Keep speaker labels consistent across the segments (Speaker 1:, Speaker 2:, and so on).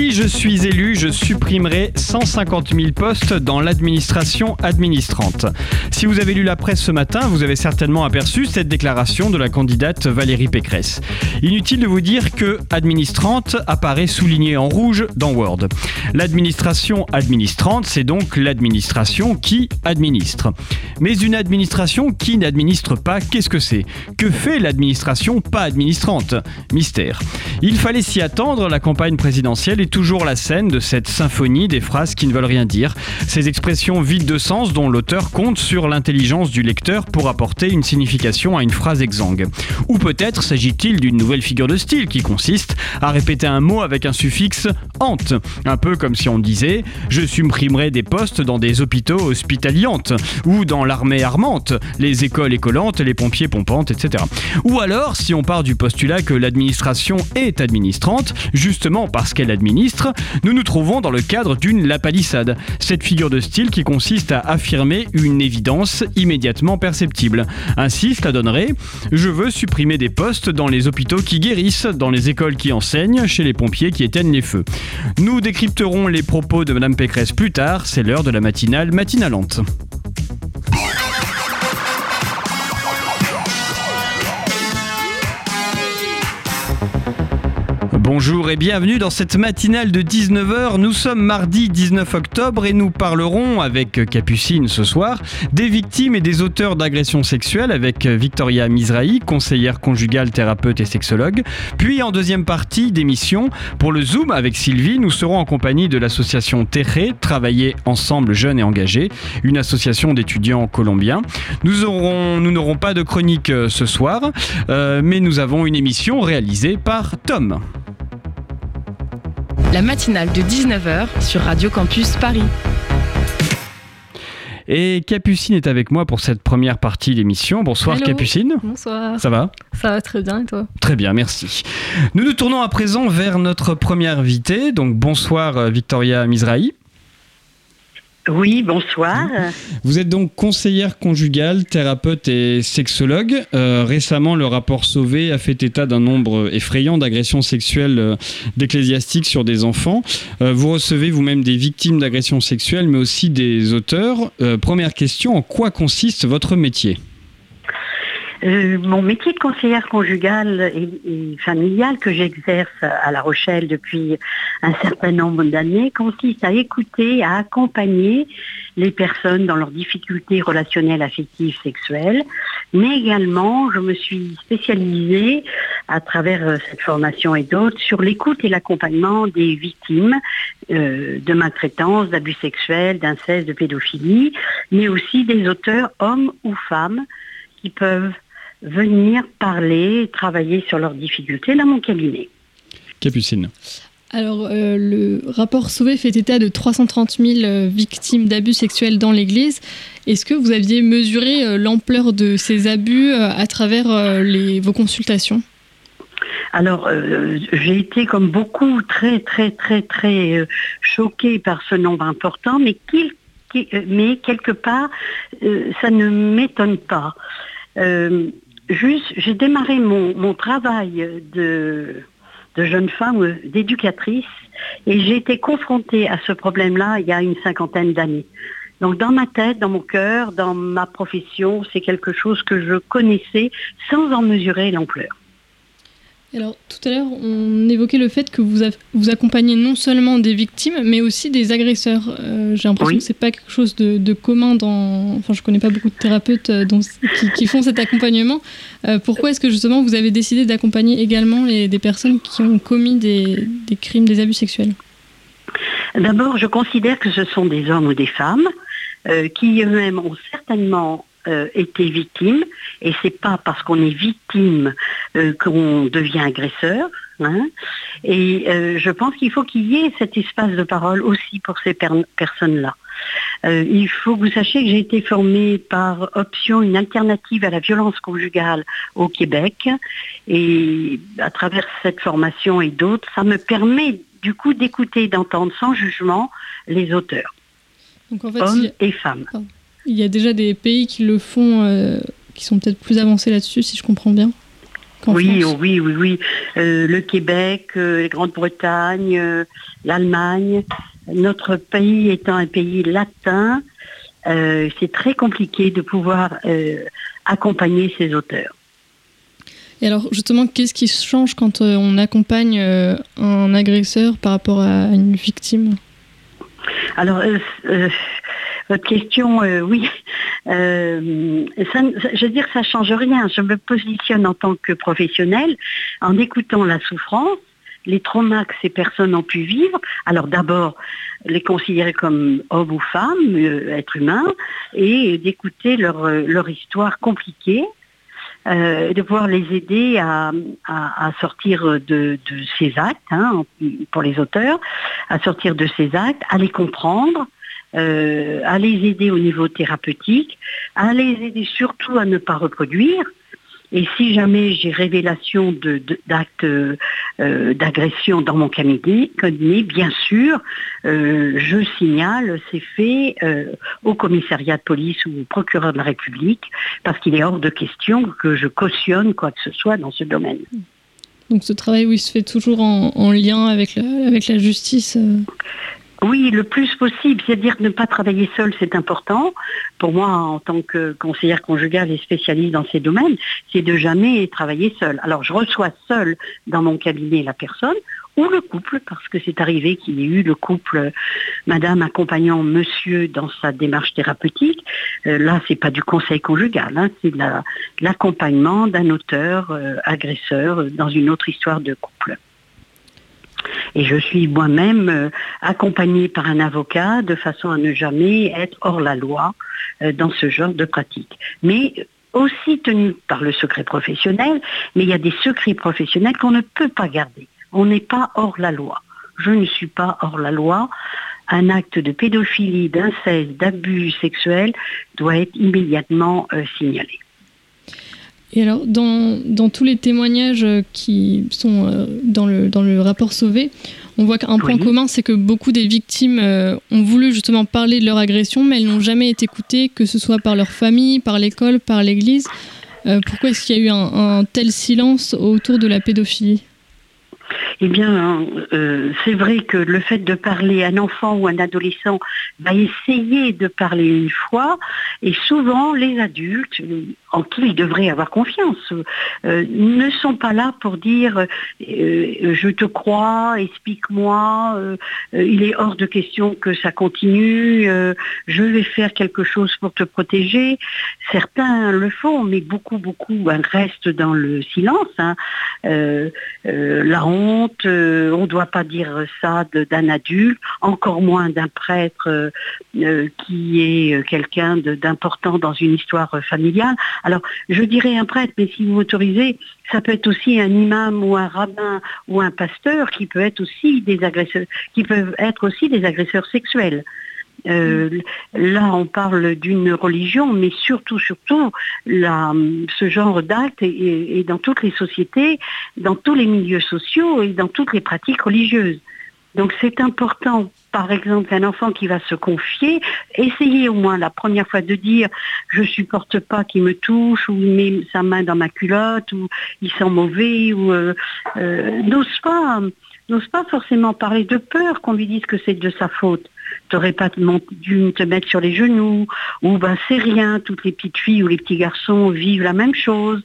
Speaker 1: Si je suis élu, je supprimerai 150 000 postes dans l'administration administrante. Si vous avez lu la presse ce matin, vous avez certainement aperçu cette déclaration de la candidate Valérie Pécresse. Inutile de vous dire que administrante apparaît soulignée en rouge dans Word. L'administration administrante, c'est donc l'administration qui administre. Mais une administration qui n'administre pas, qu'est-ce que c'est? Que fait l'administration pas administrante? Mystère. Il fallait s'y attendre, la campagne présidentielle est toujours la scène de cette symphonie des phrases qui ne veulent rien dire. Ces expressions vides de sens dont l'auteur compte sur l'intelligence du lecteur pour apporter une signification à une phrase exsangue. Ou peut-être s'agit-il d'une nouvelle figure de style qui consiste à répéter un mot avec un suffixe ante. Un peu comme si on disait je supprimerai des postes dans des hôpitaux hospitaliantes ou dans l'armée armante, les écoles écolantes, les pompiers pompantes, etc. Ou alors, si on part du postulat que l'administration est administrante, justement parce qu'elle administre nous nous trouvons dans le cadre d'une lapalissade, cette figure de style qui consiste à affirmer une évidence immédiatement perceptible. Ainsi, cela donnerait Je veux supprimer des postes dans les hôpitaux qui guérissent, dans les écoles qui enseignent, chez les pompiers qui éteignent les feux. Nous décrypterons les propos de Madame Pécresse plus tard, c'est l'heure de la matinale matinalante. Bonjour et bienvenue dans cette matinale de 19h. Nous sommes mardi 19 octobre et nous parlerons avec Capucine ce soir des victimes et des auteurs d'agressions sexuelles avec Victoria Mizrahi, conseillère conjugale, thérapeute et sexologue. Puis en deuxième partie d'émission, pour le Zoom avec Sylvie, nous serons en compagnie de l'association Terré, Travailler ensemble jeunes et engagés, une association d'étudiants colombiens. Nous aurons, nous n'aurons pas de chronique euh, ce soir, euh, mais nous avons une émission réalisée par Tom
Speaker 2: la matinale de 19h sur Radio Campus Paris.
Speaker 1: Et Capucine est avec moi pour cette première partie d'émission. Bonsoir Capucine.
Speaker 3: Bonsoir.
Speaker 1: Ça va?
Speaker 3: Ça va très bien et toi?
Speaker 1: Très bien, merci. Nous nous tournons à présent vers notre première invitée. Donc bonsoir euh, Victoria Mizrahi.
Speaker 4: Oui, bonsoir.
Speaker 1: Vous êtes donc conseillère conjugale, thérapeute et sexologue. Euh, récemment, le rapport Sauvé a fait état d'un nombre effrayant d'agressions sexuelles euh, d'ecclésiastiques sur des enfants. Euh, vous recevez vous-même des victimes d'agressions sexuelles, mais aussi des auteurs. première question, en quoi consiste votre métier?
Speaker 4: Euh, mon métier de conseillère conjugale et, familiale que j'exerce à La Rochelle depuis un certain nombre d'années consiste à écouter, à accompagner les personnes dans leurs difficultés relationnelles, affectives, sexuelles, mais également je me suis spécialisée à travers euh, cette formation et d'autres sur l'écoute et l'accompagnement des victimes euh, de maltraitance, d'abus sexuels, d'inceste, de pédophilie, mais aussi des auteurs, hommes ou femmes, qui peuvent venir parler, travailler sur leurs difficultés dans mon cabinet.
Speaker 1: Capucine.
Speaker 3: Alors, euh, le rapport Sauvé fait état de 330 000 euh, victimes d'abus sexuels dans l'Église. Est-ce que vous aviez mesuré euh, l'ampleur de ces abus à travers vos consultations?
Speaker 4: Alors, j'ai été comme beaucoup très, très, très, très choquée par ce nombre important, mais, mais quelque part, ça ne m'étonne pas juste, j'ai démarré mon, travail de, jeune femme, d'éducatrice, et j'ai été confrontée à ce problème-là il y a une cinquantaine d'années. Donc dans ma tête, dans mon cœur, dans ma profession, c'est quelque chose que je connaissais sans en mesurer l'ampleur.
Speaker 3: Alors, tout à l'heure, on évoquait le fait que vous, vous accompagnez non seulement des victimes, mais aussi des agresseurs. Euh, j'ai l'impression que ce n'est pas quelque chose de, commun dans. Enfin, je ne connais pas beaucoup de thérapeutes euh, qui, font cet accompagnement. Euh, pourquoi est-ce que justement vous avez décidé d'accompagner également les, des personnes qui ont commis des, des crimes, des abus sexuels?
Speaker 4: D'abord, je considère que ce sont des hommes ou des femmes qui eux-mêmes ont certainement euh, été victime, et c'est pas parce qu'on est victime euh, qu'on devient agresseur. Hein. Et euh, je pense qu'il faut qu'il y ait cet espace de parole aussi pour ces personnes-là. il faut que vous sachiez que j'ai été formée par Option, une alternative à la violence conjugale au Québec. Et à travers cette formation et d'autres, ça me permet du coup d'écouter et d'entendre sans jugement les auteurs, hommes et femmes.
Speaker 3: Il y a déjà des pays qui le font, euh, qui sont peut-être plus avancés là-dessus, si je comprends bien.
Speaker 4: Oui, oui, oui, oui, euh, le Québec, euh, la Grande-Bretagne, l'Allemagne. Notre pays étant un pays latin, c'est très compliqué de pouvoir accompagner ces auteurs.
Speaker 3: Et alors justement, qu'est-ce qui change quand on accompagne un agresseur par rapport à une victime?
Speaker 4: Alors, votre question, euh, oui, euh, je veux dire ça ne change rien. Je me positionne en tant que professionnel en écoutant la souffrance, les traumas que ces personnes ont pu vivre. Alors d'abord, les considérer comme hommes ou femmes, euh, êtres humains, et d'écouter leur, histoire compliquée. de pouvoir les aider à, sortir de, ces actes, hein, pour les auteurs, à sortir de ces actes, à les comprendre, euh, à les aider au niveau thérapeutique, à les aider surtout à ne pas reproduire. Et si jamais j'ai révélation d'actes euh, d'agression dans mon cabinet, bien sûr, euh, je signale ces faits au commissariat de police ou au procureur de la République, parce qu'il est hors de question que je cautionne quoi que ce soit dans ce domaine.
Speaker 3: Donc ce travail, oui, se fait toujours en, lien avec avec la justice
Speaker 4: oui, le plus possible, c'est-à-dire ne pas travailler seul, c'est important. Pour moi, en tant que conseillère conjugale et spécialiste dans ces domaines, c'est de jamais travailler seul. Alors, je reçois seul dans mon cabinet la personne ou le couple, parce que c'est arrivé qu'il y ait eu le couple, madame accompagnant monsieur dans sa démarche thérapeutique. Là, euh, là, c'est pas du conseil conjugal, hein, c'est l'accompagnement d'un auteur euh, agresseur dans une autre histoire de couple. Et je suis moi-même euh, accompagnée par un avocat de façon à ne jamais être hors la loi euh, dans ce genre de pratique. Mais aussi tenu par le secret professionnel, mais il y a des secrets professionnels qu'on ne peut pas garder. On n'est pas hors la loi. Je ne suis pas hors la loi. Un acte de pédophilie, d'inceste, d'abus sexuels doit être immédiatement euh, signalé.
Speaker 3: Et alors, dans, tous les témoignages qui sont euh, dans, le, dans le rapport Sauvé, on voit qu'un point commun, c'est que beaucoup des victimes euh, ont voulu justement parler de leur agression, mais elles n'ont jamais été écoutées, que ce soit par leur famille, par l'école, par l'église. Euh, pourquoi est-ce qu'il y a eu un, tel silence autour de la pédophilie?
Speaker 4: Eh bien, c'est vrai que le fait de parler à un enfant ou un adolescent va essayer de parler une fois, et souvent les adultes, en qui il devrait avoir confiance, euh, ne sont pas là pour dire euh, je te crois, explique-moi, euh, il est hors de question que ça continue, je vais faire quelque chose pour te protéger. Certains le font, mais beaucoup, beaucoup ben, restent dans le silence. Hein. la honte, on ne doit pas dire ça d'un adulte, encore moins d'un prêtre qui est quelqu'un d'important dans une histoire familiale. Alors, je dirais un prêtre, mais si vous m'autorisez, ça peut être aussi un imam ou un rabbin ou un pasteur qui peut être aussi des agresseurs, qui peuvent être aussi des agresseurs sexuels. Euh, là, on parle d'une religion, mais surtout, surtout, ce genre d'acte est, dans toutes les sociétés, dans tous les milieux sociaux et dans toutes les pratiques religieuses. Donc c'est important, par exemple, qu'un enfant qui va se confier, essayer au moins la première fois de dire je supporte pas qu'il me touche ou il met sa main dans ma culotte ou il sent mauvais ou euh, euh, n'ose pas n'ose pas forcément parler de peur qu'on lui dise que c'est de sa faute. Tu n'aurais pas dû te mettre sur les genoux, ou ben c'est rien, toutes les petites filles ou les petits garçons vivent la même chose.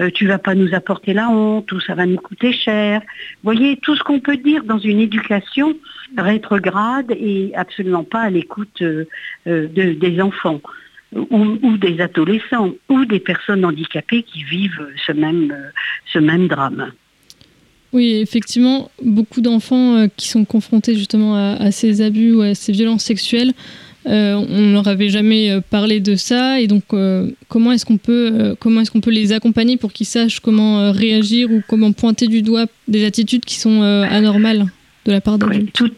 Speaker 4: Euh, tu vas pas nous apporter la honte ou ça va nous coûter cher. Vous voyez, tout ce qu'on peut dire dans une éducation rétrograde et absolument pas à l'écoute euh, euh, des enfants. Ou, des adolescents ou des personnes handicapées qui vivent ce même, ce même drame.
Speaker 3: Oui, effectivement, beaucoup d'enfants qui sont confrontés justement à, ces abus ou à ces violences sexuelles euh, on ne leur avait jamais euh, parlé de ça. Et donc euh, comment est-ce qu'on peut comment est-ce qu'on peut les accompagner pour qu'ils sachent comment réagir ou comment pointer du doigt des attitudes qui sont anormales de la part d'adultes?
Speaker 4: Oui, tout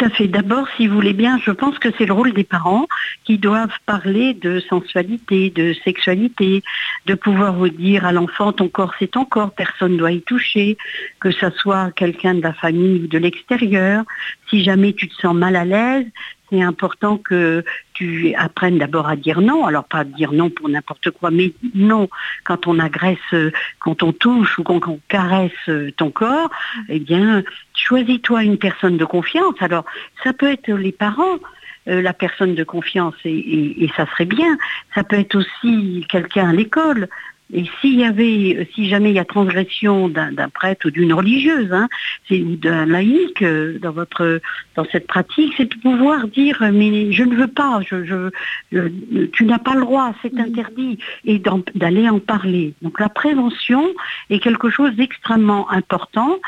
Speaker 4: à fait. D'abord, si vous voulez bien, je pense que c'est le rôle des parents qui doivent parler de sensualité, de sexualité, de pouvoir vous dire à l'enfant ton corps c'est ton corps, personne ne doit y toucher, que ce soit quelqu'un de la famille ou de l'extérieur. Si jamais tu te sens mal à l'aise, c'est important que tu apprennes d'abord à dire non. Alors pas dire non pour n'importe quoi, mais non quand on agresse, quand on touche ou quand on caresse ton corps, eh bien, choisis-toi une personne de confiance. Alors ça peut être les parents. Euh, la personne de confiance et, ça serait bien. Ça peut être aussi quelqu'un à l'école, et s'il y avait, si jamais il y a transgression d'un prêtre ou d'une religieuse, hein, ou d'un laïc euh, dans votre dans cette pratique, c'est de pouvoir dire mais je ne veux pas, je, tu n'as pas le droit, c'est interdit, et d'aller en parler. Donc la prévention est quelque chose d'extrêmement important.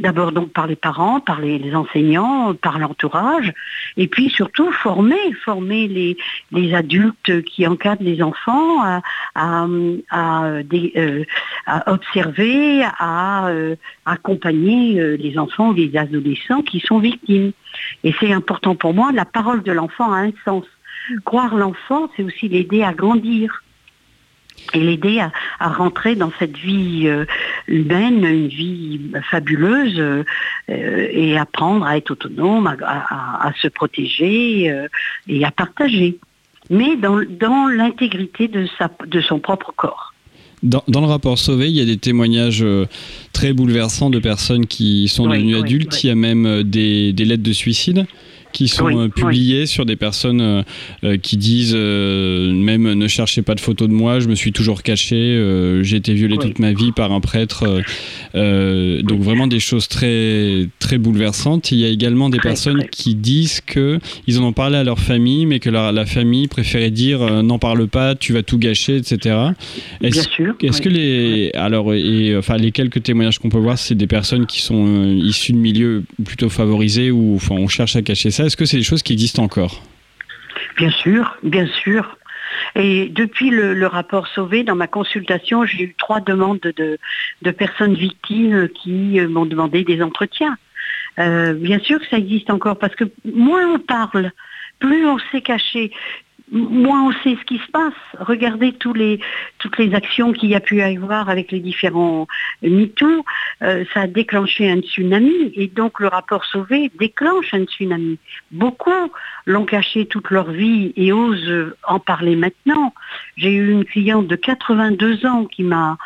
Speaker 4: D'abord donc par les parents, par les, enseignants, par l'entourage, et puis surtout former, former les, adultes qui encadrent les enfants à, euh, euh, observer, à euh, accompagner les enfants ou les adolescents qui sont victimes. Et c'est important pour moi, la parole de l'enfant a un sens. Croire l'enfant, c'est aussi l'aider à grandir et l'aider à, rentrer dans cette vie humaine, une vie fabuleuse, et apprendre à être autonome, à, se protéger et à partager, mais dans, dans l'intégrité de, de son propre corps.
Speaker 1: Dans, le rapport Sauvé, il y a des témoignages euh, très bouleversants de personnes qui sont devenues adultes. Il y a même euh, des, des lettres de suicide qui sont euh, publiés sur des personnes euh, euh, qui disent même ne cherchez pas de photos de moi, je me suis toujours caché, j'ai été violé toute ma vie par un prêtre. donc vraiment des choses très très bouleversantes. Il y a également des personnes qui disent que ils en ont parlé à leur famille, mais que la, la famille préférait dire n'en parle pas, tu vas tout gâcher, etc.
Speaker 4: Est-ce, sûr.
Speaker 1: Est-ce que les alors et enfin les quelques témoignages qu'on peut voir, c'est des personnes qui sont issues de milieux plutôt favorisés où enfin on cherche à cacher ça est-ce que c'est des choses qui existent encore?
Speaker 4: Bien sûr, bien sûr. Et depuis le, rapport Sauvé, dans ma consultation, j'ai eu trois demandes de, personnes victimes qui euh, m'ont demandé des entretiens. Euh, bien sûr que ça existe encore parce que moins on parle, plus on s'est caché moins on sait ce qui se passe. Regardez toutes les actions qu'il y a pu y avoir avec les différents MeToo. Euh, ça a déclenché un tsunami et donc le rapport Sauvé déclenche un tsunami. Beaucoup l'ont caché toute leur vie et osent en parler maintenant. J'ai eu une cliente de 82 ans qui m'a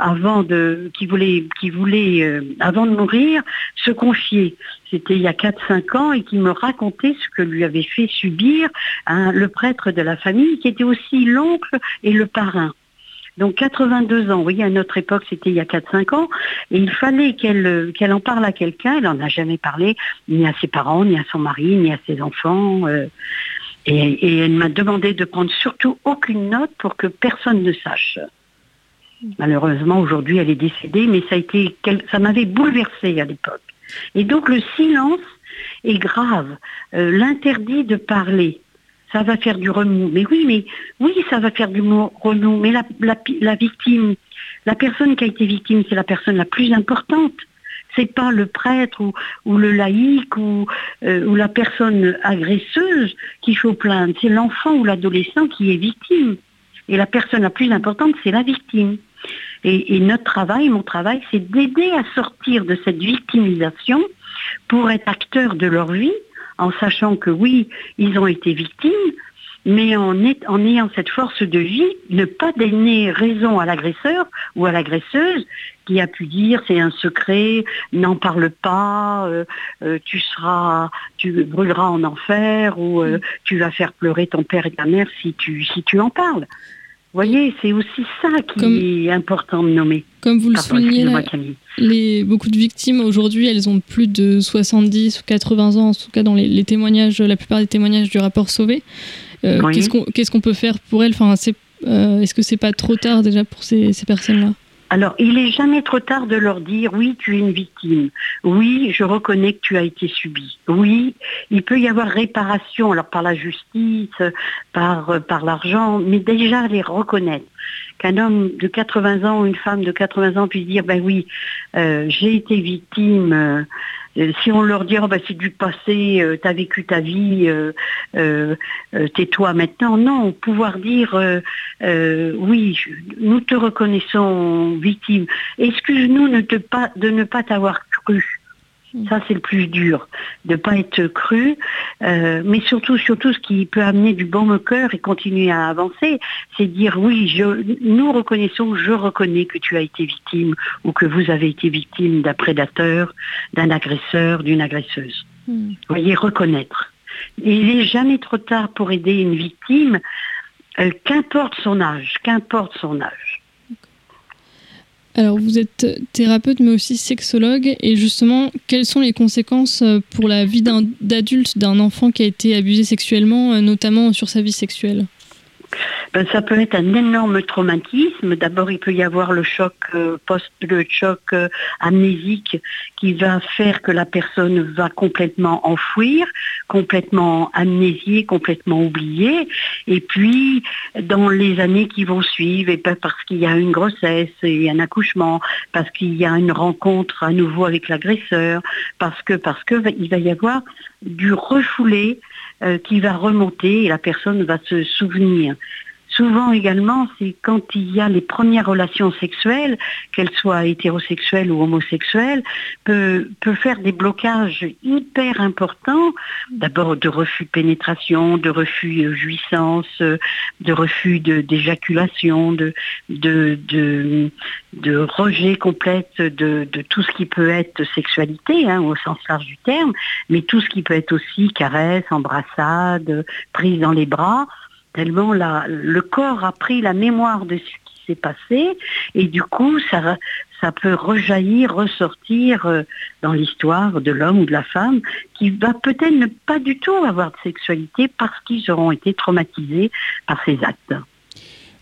Speaker 4: avant de, qui voulait, qui voulait euh, avant de mourir, se confier. C'était il y a 4-5 ans et qui me racontait ce que lui avait fait subir le prêtre de la famille, qui était aussi l'oncle et le parrain. Donc 82 ans, vous voyez, à notre époque, c'était il y a 4-5 ans, et il fallait qu'elle qu'elle en parle à quelqu'un, elle n'en a jamais parlé, ni à ses parents, ni à son mari, ni à ses enfants. Euh, et, elle m'a demandé de prendre surtout aucune note pour que personne ne sache. Malheureusement, aujourd'hui, elle est décédée, mais ça a été, ça m'avait bouleversée à l'époque. Et donc, le silence est grave. Euh, l'interdit de parler, ça va faire du remous. Mais oui, mais oui, ça va faire du remous. Mais la, victime, la personne qui a été victime, c'est la personne la plus importante. C'est pas le prêtre ou, le laïc ou, euh, ou la personne agresseuse qu'il faut plaindre. C'est l'enfant ou l'adolescent qui est victime. Et la personne la plus importante, c'est la victime. Et, notre travail, mon travail, c'est d'aider à sortir de cette victimisation pour être acteurs de leur vie, en sachant que oui, ils ont été victimes, mais en, en ayant cette force de vie, ne pas donner raison à l'agresseur ou à l'agresseuse qui a pu dire c'est un secret, n'en parle pas, euh, euh, tu seras, tu brûleras en enfer ou euh, tu vas faire pleurer ton père et ta mère si tu si tu en parles voyez, c'est aussi ça qui est important de nommer.
Speaker 3: Comme vous le soulignez, les, beaucoup de victimes aujourd'hui, elles ont plus de 70 ou 80 ans, en tout cas dans les, témoignages, la plupart des témoignages du rapport Sauvé. Euh, qu'est-ce qu'on peut faire pour elles? Enfin, euh, Est-ce que c'est pas trop tard déjà pour ces personnes-là?
Speaker 4: Alors, il n'est jamais trop tard de leur dire oui, tu es une victime. Oui, je reconnais que tu as été subi. Oui, il peut y avoir réparation, alors par la justice, par, euh, par l'argent, mais déjà les reconnaître. Qu'un homme de 80 ans ou une femme de 80 ans puisse dire ben oui, euh, j'ai été victime. Euh, si on leur dit oh, bah, c'est du passé, tu as vécu ta vie, tais-toi maintenant. Non, pouvoir dire oui, nous te reconnaissons victime. Excuse-nous de ne pas t'avoir cru? Ça, c'est le plus dur, de ne pas être cru, euh, mais surtout, surtout, ce qui peut amener du bon cœur et continuer à avancer, c'est dire oui, je, nous reconnaissons, je reconnais que tu as été victime ou que vous avez été victime d'un prédateur, d'un agresseur, d'une agresseuse. Hmm. Vous voyez, reconnaître. Et il n'est jamais trop tard pour aider une victime, euh, qu'importe son âge, qu'importe son âge.
Speaker 3: Alors, vous êtes thérapeute, mais aussi sexologue. Et justement, quelles sont les conséquences euh, pour la vie d'adulte d'un enfant qui a été abusé sexuellement, euh, notamment sur sa vie sexuelle?
Speaker 4: Ben, ça peut être un énorme traumatisme. D'abord, il peut y avoir le choc euh, post, le choc euh, amnésique qui va faire que la personne va complètement enfouir, complètement amnésier, complètement oublier. Et puis, dans les années qui vont suivre, et parce qu'il y a une grossesse et un accouchement, parce qu'il y a une rencontre à nouveau avec l'agresseur, parce que parce il va y avoir du refoulé qui va remonter et la personne va se souvenir. Souvent également, c'est quand il y a les premières relations sexuelles, qu'elles soient hétérosexuelles ou homosexuelles, peut, faire des blocages hyper importants, d'abord de refus de pénétration, de refus de jouissance, de refus d'éjaculation, de, rejet complète de, de, tout ce qui peut être sexualité, hein, au sens large du terme, mais tout ce qui peut être aussi caresse, embrassade, prise dans les bras tellement le corps a pris la mémoire de ce qui s'est passé et du coup ça, ça peut rejaillir, ressortir euh, dans l'histoire de l'homme ou de la femme qui va peut-être ne pas du tout avoir de sexualité parce qu'ils auront été traumatisés par ces actes.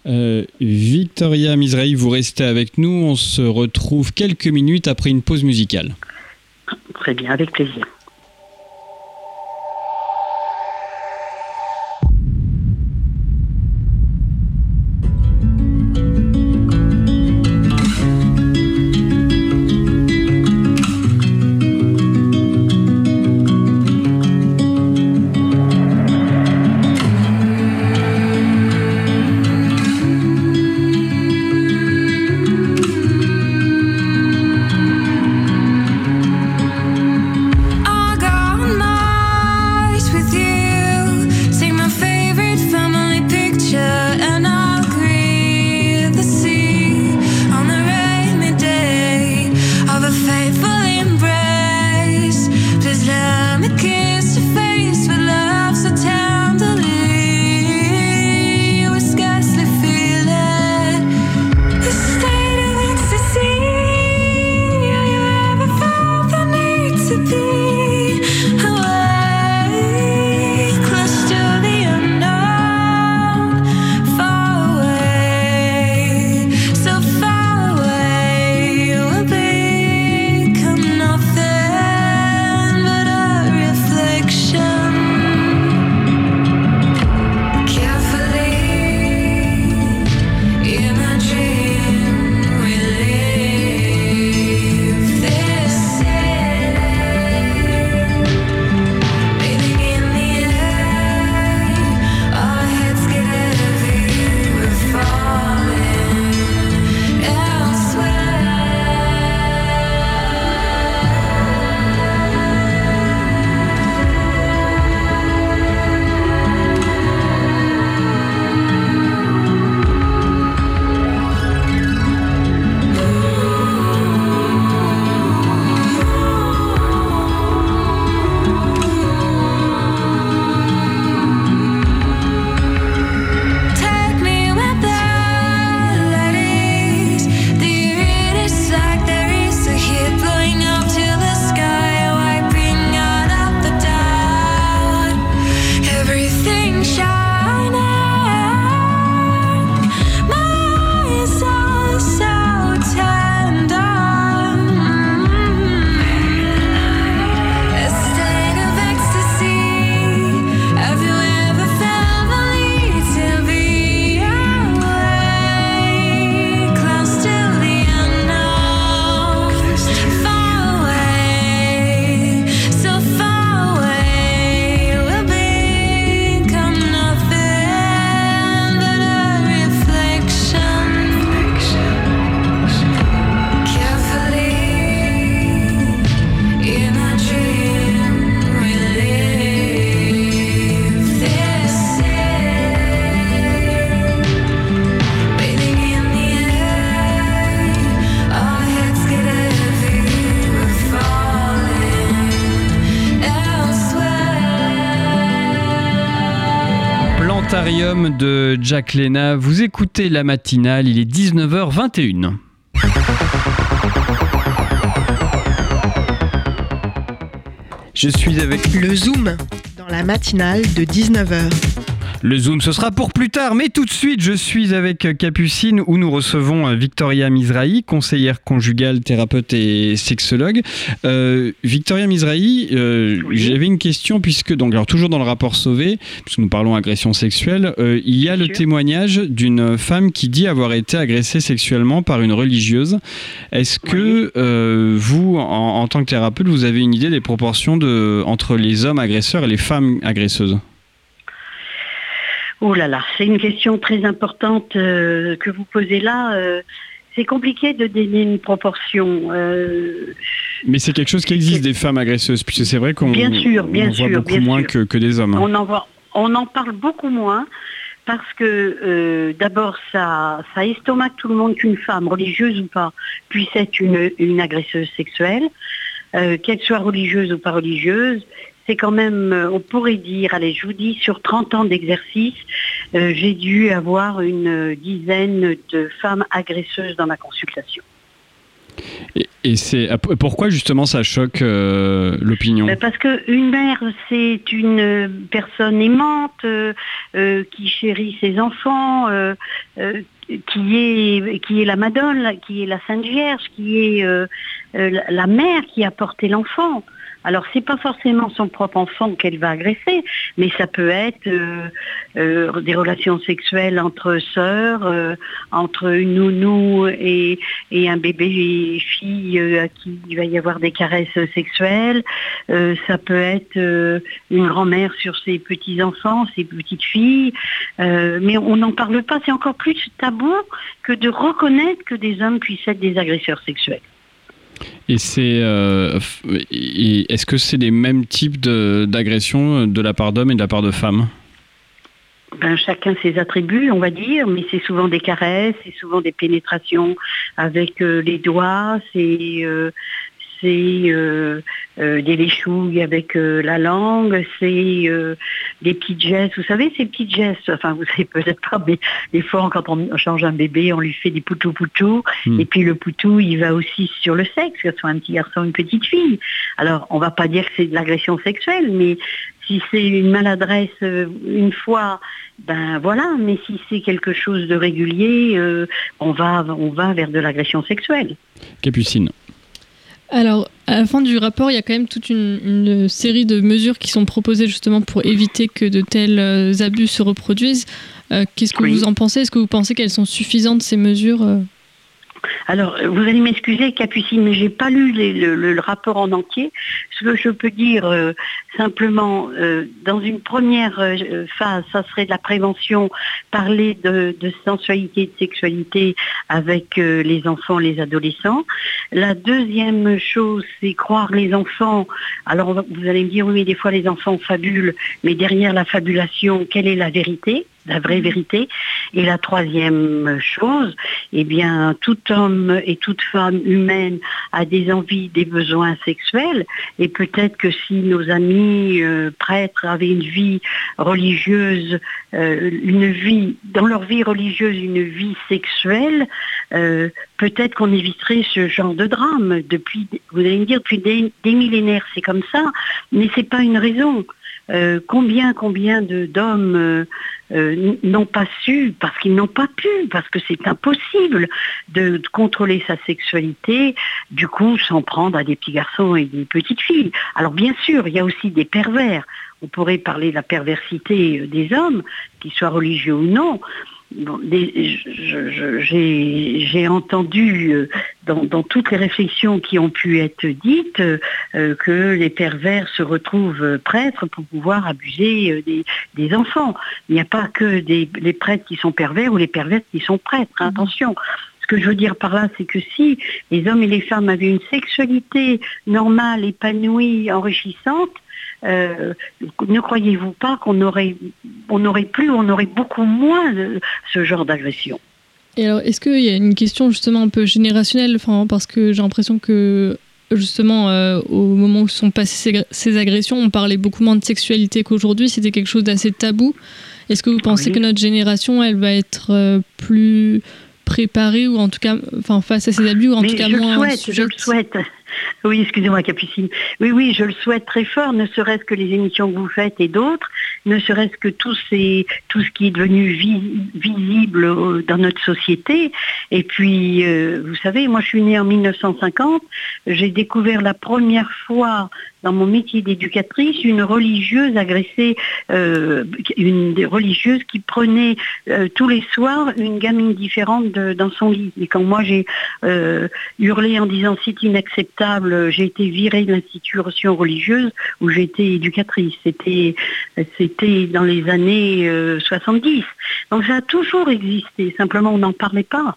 Speaker 1: Euh, Victoria Misraï, vous restez avec nous. On se retrouve quelques minutes après une pause musicale.
Speaker 4: Très bien, avec plaisir.
Speaker 1: De Jack Lena. Vous écoutez la matinale, il est 19h21. Je suis avec
Speaker 5: le Zoom dans la matinale de 19h.
Speaker 1: Le Zoom, ce sera pour plus tard, mais tout de suite, je suis avec Capucine où nous recevons euh, Victoria Mizrahi, conseillère conjugale, thérapeute et sexologue. Euh, Victoria Mizrahi, euh, j'avais une question puisque, donc, alors toujours dans le rapport Sauvé, puisque nous parlons agression sexuelle, il y a le témoignage d'une femme qui dit avoir été agressée sexuellement par une religieuse. Est-ce que vous, en, en tant que thérapeute, vous avez une idée des proportions de, entre les hommes agresseurs et les femmes agresseuses?
Speaker 4: Oh là là, c'est une question très importante euh, que vous posez là. Euh, c'est compliqué de donner une proportion.
Speaker 1: Euh, Mais c'est quelque chose qui existe des femmes agresseuses, puisque c'est vrai qu'on bien sûr, bien voit beaucoup moins Que, que, des hommes.
Speaker 4: On en, voit, on en parle beaucoup moins parce que d'abord ça, ça estomaque tout le monde qu'une femme, religieuse ou pas, puisse être une, une agresseuse sexuelle, qu'elle soit religieuse ou pas religieuse c'est quand même, euh, on pourrait dire, allez, je vous dis, sur 30 ans d'exercice, euh, j'ai dû avoir une dizaine de femmes agresseuses dans ma consultation.
Speaker 1: Et, c'est pourquoi justement ça choque euh, l'opinion? Ben,
Speaker 4: Parce qu'une mère, c'est une personne aimante qui chérit ses enfants, qui est qui est la Madone, qui est la Sainte Vierge, qui est la mère qui a porté l'enfant. Alors c'est pas forcément son propre enfant qu'elle va agresser, mais ça peut être euh, euh, des relations sexuelles entre sœurs, euh, entre une nounou et, un bébé fille à qui il va y avoir des caresses sexuelles. ça peut être une grand-mère sur ses petits enfants, ses petites filles, mais on n'en parle pas. C'est encore plus tabou que de reconnaître que des hommes puissent être des agresseurs sexuels.
Speaker 1: Et c'est, euh, est-ce que c'est les mêmes types d'agressions de, la part d'hommes et de la part de femmes?
Speaker 4: Ben, chacun ses attributs, on va dire, mais c'est souvent des caresses, c'est souvent des pénétrations avec euh, les doigts, c'est euh, c'est euh, euh, des léchouilles avec euh, la langue, c'est des petits gestes. Vous savez, ces petits gestes, enfin vous savez peut-être pas, mais des fois quand on change un bébé, on lui fait des poutou poutou, hmm. et puis le poutou, il va aussi sur le sexe, que ce soit un petit garçon ou une petite fille. Alors, on va pas dire que c'est de l'agression sexuelle, mais si c'est une maladresse une fois, ben voilà, mais si c'est quelque chose de régulier, on, va, on va vers de l'agression sexuelle.
Speaker 1: Capucine.
Speaker 3: Alors, à la fin du rapport, il y a quand même toute une, série de mesures qui sont proposées justement pour éviter que de tels euh, abus se reproduisent. Euh, qu'est-ce que vous en pensez? Est-ce que vous pensez qu'elles sont suffisantes, ces mesures euh?
Speaker 4: Alors, vous allez m'excuser, Capucine, mais j'ai pas lu le, rapport en entier. Ce que je peux dire euh, simplement, euh, dans une première euh, phase, ça serait de la prévention, parler de, sensualité, de sexualité avec les enfants, les adolescents. La deuxième chose, c'est croire les enfants. Alors, vous allez me dire, oui, mais des fois les enfants fabulent, mais derrière la fabulation, quelle est la vérité la vraie vérité? Et la troisième chose, eh bien, tout homme et toute femme humaine a des envies, des besoins sexuels. Et peut-être que si nos amis euh, prêtres avaient une vie religieuse, euh, une vie, dans leur vie religieuse, une vie sexuelle, euh, peut-être qu'on éviterait ce genre de drame. Depuis, vous allez me dire, depuis des, des millénaires, c'est comme ça, mais c'est pas une raison. Euh, combien, combien d'hommes euh, euh, n'ont pas su, parce qu'ils n'ont pas pu, parce que c'est impossible de, contrôler sa sexualité, du coup s'en prendre à des petits garçons et des petites filles. Alors bien sûr, il y a aussi des pervers. On pourrait parler de la perversité des hommes, qu'ils soient religieux ou non, j'ai entendu euh, dans, toutes les réflexions qui ont pu être dites euh, que les pervers se retrouvent prêtres pour pouvoir abuser euh, des, enfants. Il n'y a pas que des, les prêtres qui sont pervers ou les pervers qui sont prêtres. Hein, mmh. Attention. Ce que je veux dire par là, c'est que si les hommes et les femmes avaient une sexualité normale, épanouie, enrichissante, euh, ne croyez-vous pas qu'on aurait, on aurait plus, on aurait beaucoup moins de ce genre d'agression?
Speaker 3: Et alors, est-ce qu'il y a une question justement un peu générationnelle, enfin, parce que j'ai l'impression que justement, au moment où sont passées ces, agressions, on parlait beaucoup moins de sexualité qu'aujourd'hui. C'était quelque chose d'assez tabou. Est-ce que vous pensez que notre génération, elle va être plus préparée ou en tout cas, enfin, face à ces abus ou en tout cas
Speaker 4: je
Speaker 3: moins
Speaker 4: souhaite, Je le souhaite. Oui, excusez-moi Capucine. Oui, oui, je le souhaite très fort, ne serait-ce que les émissions que vous faites et d'autres, ne serait-ce que tout, ce qui est devenu visible euh, dans notre société. Et puis, euh, vous savez, moi je suis née en 1950, j'ai découvert la première fois dans mon métier d'éducatrice une religieuse agressée, euh, une religieuse qui prenait tous les soirs une gamine différente dans son lit. Et quand moi j'ai hurlé en disant c'est inacceptable, j'ai été virée de l'institution religieuse où j'étais éducatrice. C'était, c'était dans les années 70. Donc ça a toujours existé, simplement on n'en parlait pas.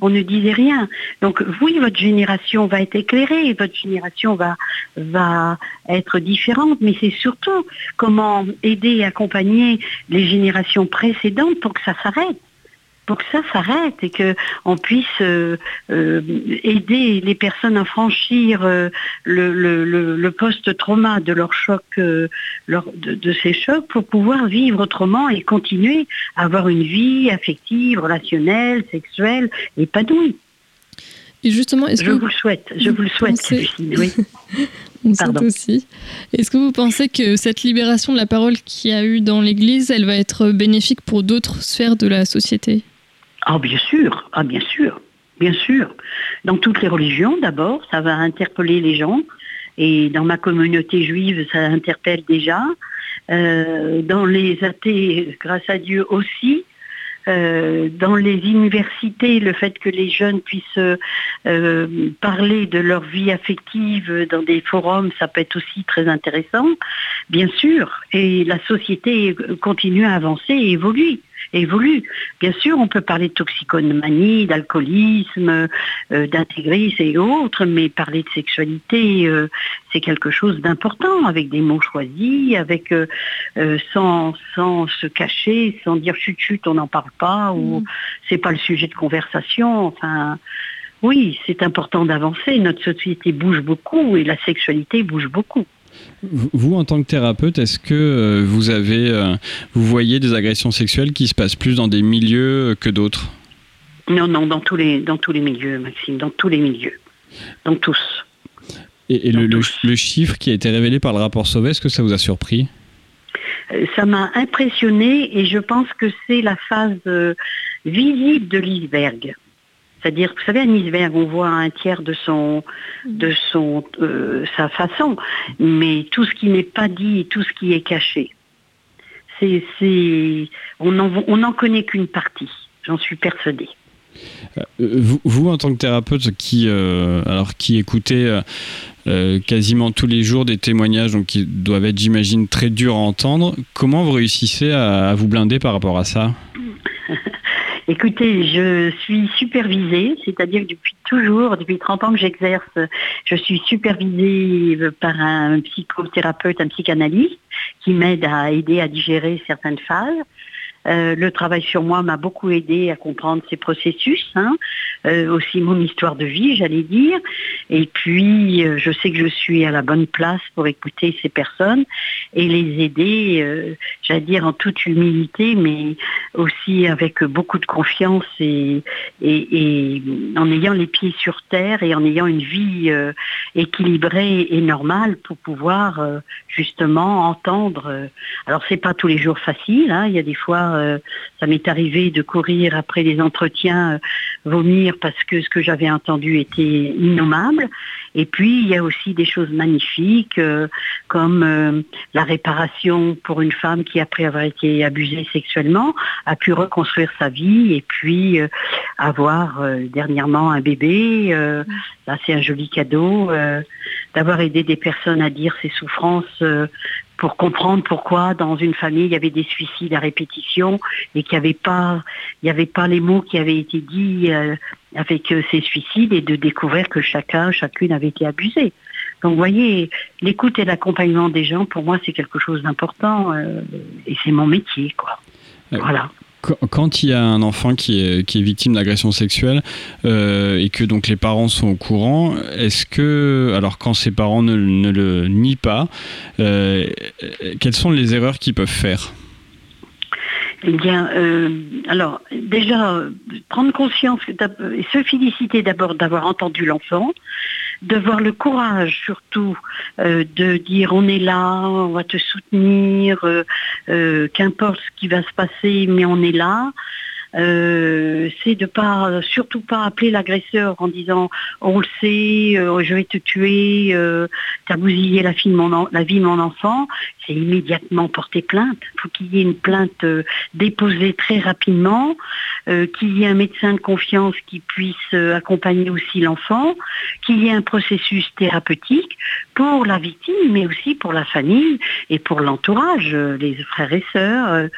Speaker 4: On ne disait rien. Donc oui, votre génération va être éclairée, votre génération va, va être différente, mais c'est surtout comment aider et accompagner les générations précédentes pour que ça s'arrête pour que ça s'arrête et qu'on puisse euh, euh, aider les personnes à franchir euh, le, post-trauma de leur choc, de, de, ces chocs, pour pouvoir vivre autrement et continuer à avoir une vie affective, relationnelle, sexuelle, épanouie.
Speaker 3: Et justement,
Speaker 4: est-ce je vous le souhaite, je vous, le souhaite,
Speaker 3: oui. On aussi. Est-ce que vous pensez que cette libération de la parole qu'il y a eu dans l'Église, elle va être bénéfique pour d'autres sphères de la société?
Speaker 4: Ah bien sûr, ah bien sûr, bien sûr. Dans toutes les religions, d'abord, ça va interpeller les gens. Et dans ma communauté juive, ça interpelle déjà. Euh, dans les athées, grâce à Dieu aussi. Euh, dans les universités, le fait que les jeunes puissent euh, parler de leur vie affective dans des forums, ça peut être aussi très intéressant, bien sûr. Et la société continue à avancer et évoluer évolue. Bien sûr, on peut parler de toxicomanie, d'alcoolisme, euh, d'intégrisme et autres, mais parler de sexualité, euh, c'est quelque chose d'important, avec des mots choisis, avec euh, sans, sans se cacher, sans dire chut chut, on n'en parle pas, ou mm. c'est pas le sujet de conversation. Enfin, oui, c'est important d'avancer. Notre société bouge beaucoup et la sexualité bouge beaucoup.
Speaker 1: Vous, en tant que thérapeute, est-ce que euh, vous avez, euh, vous voyez des agressions sexuelles qui se passent plus dans des milieux que d'autres?
Speaker 4: Non, non, dans tous les, dans tous les milieux, Maxime, dans tous les milieux, dans tous.
Speaker 1: Et, le, chiffre qui a été révélé par le rapport Sauvé, est-ce que ça vous a surpris?
Speaker 4: Euh, Ça m'a impressionné et je pense que c'est la phase visible de l'iceberg. C'est-à-dire, vous savez, un iceberg, on voit un tiers de son, de son, euh, sa façon, mais tout ce qui n'est pas dit, tout ce qui est caché, c'est, on n'en connaît qu'une partie. J'en suis persuadée.
Speaker 1: Euh, vous, vous, en tant que thérapeute qui, euh, alors, qui écoutez quasiment tous les jours des témoignages donc, qui doivent être, j'imagine, très durs à entendre, comment vous réussissez à vous blinder par rapport à ça?
Speaker 4: Écoutez, je suis supervisée, c'est-à-dire depuis toujours, depuis 30 ans que j'exerce, je suis supervisée par un psychothérapeute, un psychanalyste qui m'aide à aider à digérer certaines phases. Euh, le travail sur moi m'a beaucoup aidé à comprendre ces processus, hein. euh, aussi mon histoire de vie, j'allais dire. Et puis, euh, je sais que je suis à la bonne place pour écouter ces personnes et les aider, j'allais dire en toute humilité, mais aussi avec beaucoup de confiance et, en ayant les pieds sur terre et en ayant une vie équilibrée et normale pour pouvoir justement entendre. alors c'est pas tous les jours facile, hein. il y a des fois euh, ça m'est arrivé de courir après les entretiens, euh, vomir parce que ce que j'avais entendu était innommable. Et puis, il y a aussi des choses magnifiques, euh, comme la réparation pour une femme qui, après avoir été abusée sexuellement, a pu reconstruire sa vie et puis avoir dernièrement un bébé. là, c'est un joli cadeau d'avoir aidé des personnes à dire ses souffrances pour comprendre pourquoi dans une famille il y avait des suicides à répétition et qu'il n'y avait pas il y avait pas les mots qui avaient été dits euh, avec euh, ces suicides et de découvrir que chacun chacune avait été abusé. Donc vous voyez, l'écoute et l'accompagnement des gens pour moi c'est quelque chose d'important euh, et c'est mon métier quoi. voilà.
Speaker 1: Quand il y a un enfant qui est, qui est victime d'agression sexuelle euh, et que donc les parents sont au courant, est-ce que, alors quand ces parents ne, le nient pas, euh, quelles sont les erreurs qu'ils peuvent faire?
Speaker 4: Eh bien, euh, alors déjà, prendre conscience et se féliciter d'abord d'avoir entendu l'enfant, de voir le courage surtout de dire on est là, on va te soutenir, qu'importe ce qui va se passer, mais on est là. Euh, c'est de pas surtout pas appeler l'agresseur en disant on le sait, euh, je vais te tuer, euh, as bousillé la, vie de mon, la vie de mon enfant, c'est immédiatement porter plainte. Il faut qu'il y ait une plainte euh, déposée très rapidement, qu'il y ait un médecin de confiance qui puisse accompagner aussi l'enfant, qu'il y ait un processus thérapeutique pour la victime, mais aussi pour la famille et pour l'entourage, les frères et sœurs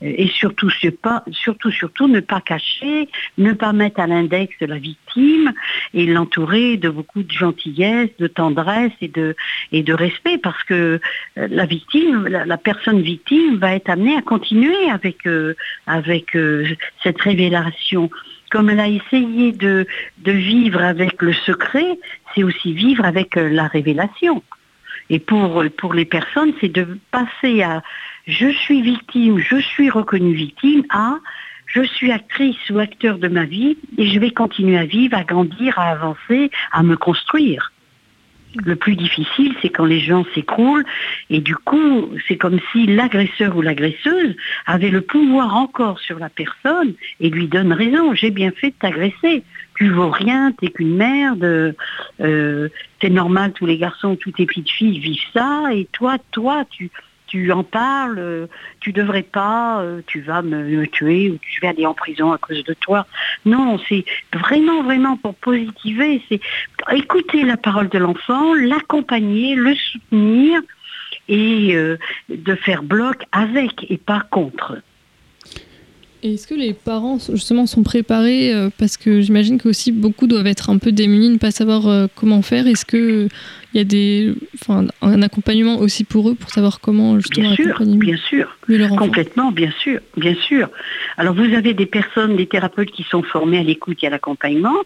Speaker 4: et surtout, surtout, surtout ne pas cacher, ne pas mettre à l'index la victime et l'entourer de beaucoup de gentillesse, de tendresse et de, et de respect parce que euh, la victime, la, personne victime va être amenée à continuer avec, euh, avec euh, cette révélation comme elle a essayé de, de, vivre avec le secret, c'est aussi vivre avec la révélation. Et pour, pour les personnes, c'est de passer à, je suis victime, je suis reconnue victime à je suis actrice ou acteur de ma vie et je vais continuer à vivre, à grandir, à avancer, à me construire. Le plus difficile, c'est quand les gens s'écroulent et du coup, c'est comme si l'agresseur ou l'agresseuse avait le pouvoir encore sur la personne et lui donne raison. J'ai bien fait de t'agresser. Tu vaux rien, t'es qu'une merde. Euh, c'est normal, tous les garçons, toutes les petites filles vivent ça et toi, toi, tu, tu en parles, euh, tu devrais pas, euh, tu vas me, tuer ou tu vas aller en prison à cause de toi. Non, c'est vraiment, vraiment pour positiver, c'est écouter la parole de l'enfant, l'accompagner, le soutenir et euh, de faire bloc avec et pas contre.
Speaker 3: Est-ce que les parents justement sont préparés parce que j'imagine que beaucoup doivent être un peu démunis, ne pas savoir comment faire. Est-ce que il y a des, enfin, un accompagnement aussi pour eux pour savoir comment justement
Speaker 4: bien sûr, bien sûr, complètement, bien sûr, bien sûr. Alors vous avez des personnes, des thérapeutes qui sont formés à l'écoute et à l'accompagnement,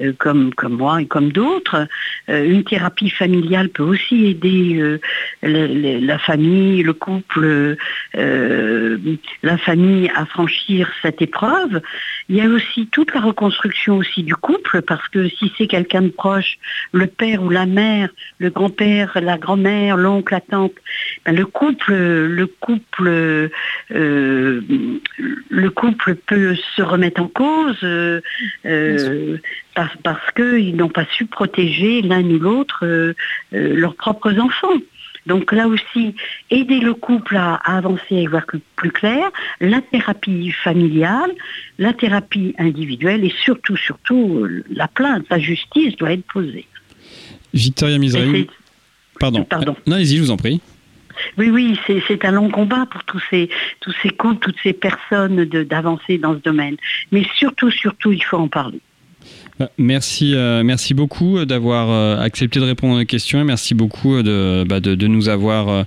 Speaker 4: euh, comme comme moi et comme d'autres. Euh, une thérapie familiale peut aussi aider euh, la famille, le couple, la famille à franchir cette épreuve. Il y a aussi toute la reconstruction aussi du couple parce que si c'est quelqu'un de proche, le père ou la mère le grand-père, la grand-mère, l'oncle, la tante, ben, le couple, le couple, euh, le couple peut se remettre en cause euh, euh, parce, qu'ils n'ont pas su protéger l'un ou l'autre leurs propres enfants. Donc là aussi, aider le couple à, avancer et voir plus clair, la thérapie familiale, la thérapie individuelle et surtout, surtout, la plainte, la justice doit être posée.
Speaker 1: Victoria Misraoui. Pardon. Pardon. Non, allez-y, je vous en prie.
Speaker 4: Oui, oui, c'est un long combat pour tous ces, tous ces couples, toutes ces personnes d'avancer dans ce domaine. Mais surtout, surtout, il faut en parler.
Speaker 1: Euh, merci, euh, merci beaucoup d'avoir euh, accepté de répondre à nos questions et merci beaucoup de, bah, de, nous avoir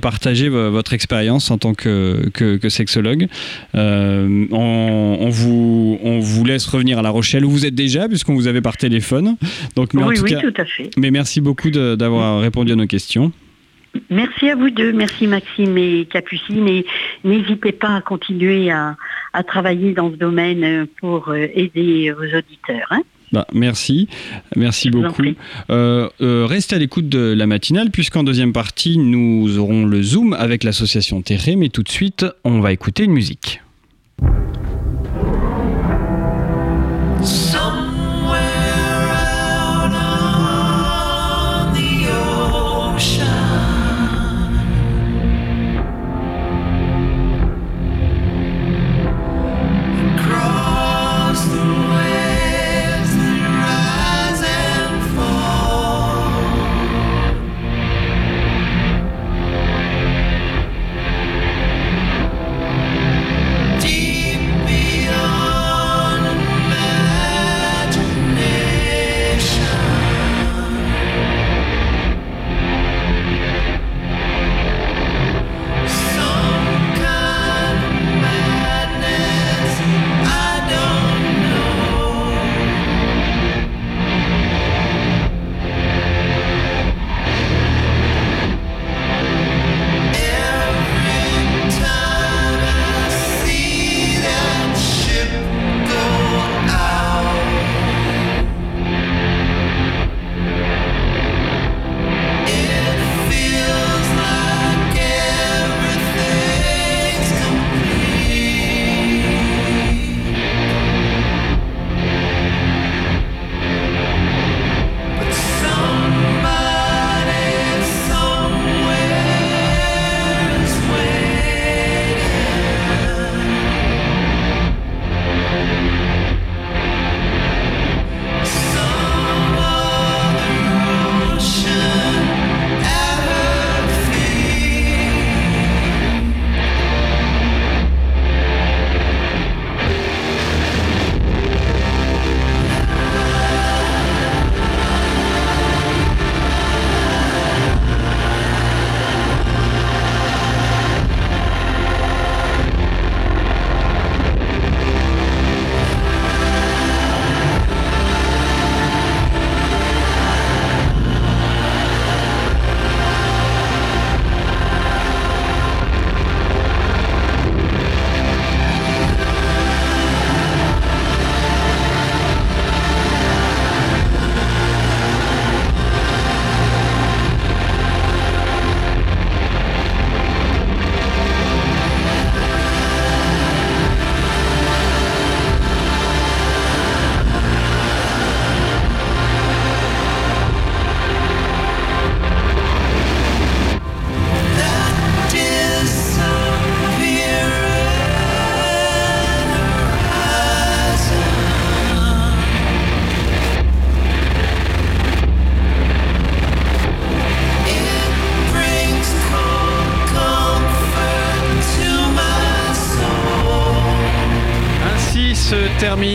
Speaker 1: partagé votre expérience en tant que, que, sexologue. On, vous, on vous laisse revenir à La Rochelle où vous êtes déjà puisqu'on vous avait par téléphone.
Speaker 4: Donc, mais oui, oui, tout à fait.
Speaker 1: Mais merci beaucoup d'avoir répondu à nos questions.
Speaker 4: Merci à vous deux, merci Maxime et Capucine et n'hésitez pas à continuer à, travailler dans ce domaine pour euh, aider vos auditeurs. Hein.
Speaker 1: Bah, merci, merci beaucoup. Euh, euh, restez à l'écoute de la matinale puisqu'en deuxième partie nous aurons le zoom avec l'association Terré, mais tout de suite on va écouter une musique.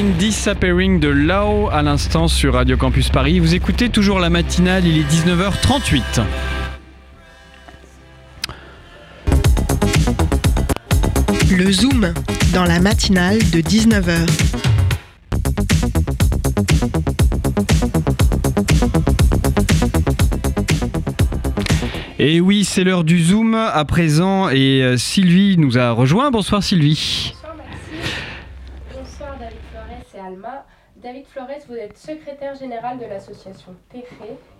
Speaker 1: Disappearing de Lao à l'instant sur Radio Campus Paris. Vous écoutez toujours la matinale, il est 19h38.
Speaker 5: Le Zoom dans la matinale de 19h.
Speaker 1: Et oui, c'est l'heure du Zoom à présent et euh, Sylvie nous a rejoint. Bonsoir Sylvie.
Speaker 6: Bonsoir Maxime. Bonsoir David Flores et Alma. David Flores, vous êtes secrétaire général de l'association TERE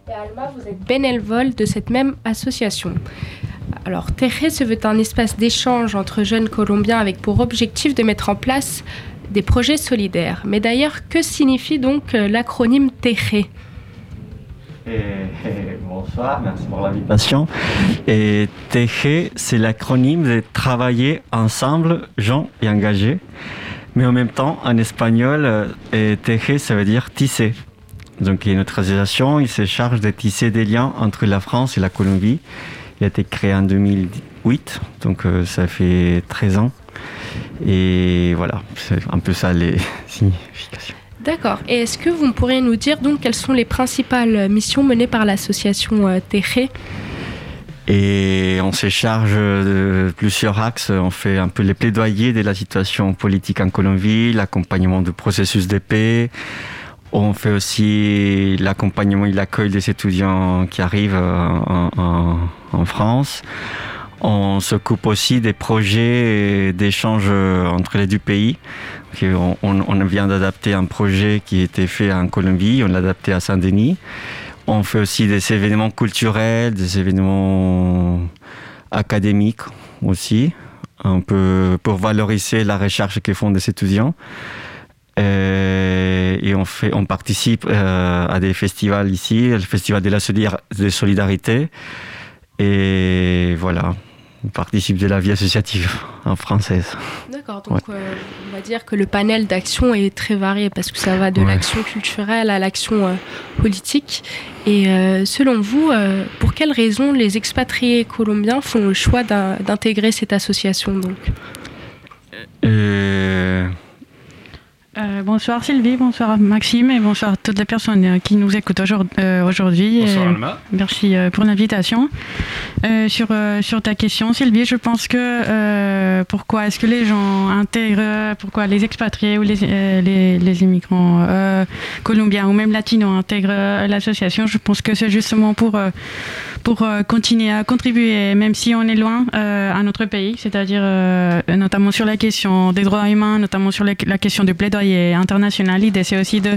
Speaker 6: et Alma, vous êtes bénévole de cette même association. Alors, TERE se veut un espace d'échange entre jeunes Colombiens avec pour objectif de mettre en place des projets solidaires. Mais d'ailleurs, que signifie donc euh, l'acronyme TERE
Speaker 7: Et- et bonsoir, merci pour l'invitation. Et TG, c'est l'acronyme de travailler ensemble, gens et engagés. Mais en même temps, en espagnol, euh, TG, ça veut dire tisser. Donc, il y a notre association, il se charge de tisser des liens entre la France et la Colombie. Il a été créé en 2008, donc euh, ça fait 13 ans. Et voilà, c'est un peu ça les significations.
Speaker 6: D'accord. Et est-ce que vous pourriez nous dire donc quelles sont les principales missions menées par l'association euh,
Speaker 7: Et on se charge de plusieurs axes. On fait un peu les plaidoyers de la situation politique en Colombie, l'accompagnement du processus de paix. On fait aussi l'accompagnement et l'accueil des étudiants qui arrivent euh, en, France. On s'occupe aussi des projets d'échange entre les deux pays. On- on vient d'adapter un projet qui était fait en Colombie, on l'a adapté à Saint-Denis. On fait aussi des événements culturels, des événements académiques aussi, un peu pour valoriser la recherche que font des étudiants. Euh, et on, fait, on participe euh, à des festivals ici, le festival de la solidarité. Et voilà, participe de la vie associative en française.
Speaker 6: D'accord, donc euh, on va dire que le panel d'action est très varié parce que ça va de
Speaker 7: Ouais.
Speaker 6: l'action culturelle à l'action euh, politique. Et euh, selon vous, pour quelles raisons les expatriés colombiens font le choix d'in- d'intégrer cette association donc?
Speaker 7: Euh,
Speaker 8: bonsoir Sylvie, bonsoir Maxime et bonsoir à toutes les personnes euh, qui nous écoutent aujourd- euh, aujourd'hui.
Speaker 1: Bonsoir Alma.
Speaker 8: Merci pour l'invitation. Euh, sur, sur ta question Sylvie, je pense que euh, pourquoi est-ce que les gens intègrent, pourquoi les expatriés ou les, les, les immigrants colombiens ou même latinos intègrent l'association, je pense que c'est justement pour, pour euh, continuer à contribuer, même si on est loin, euh, à notre pays, c'est-à-dire euh, notamment sur la question des droits humains, notamment sur la, question du plaidoyer international. L'idée, c'est aussi de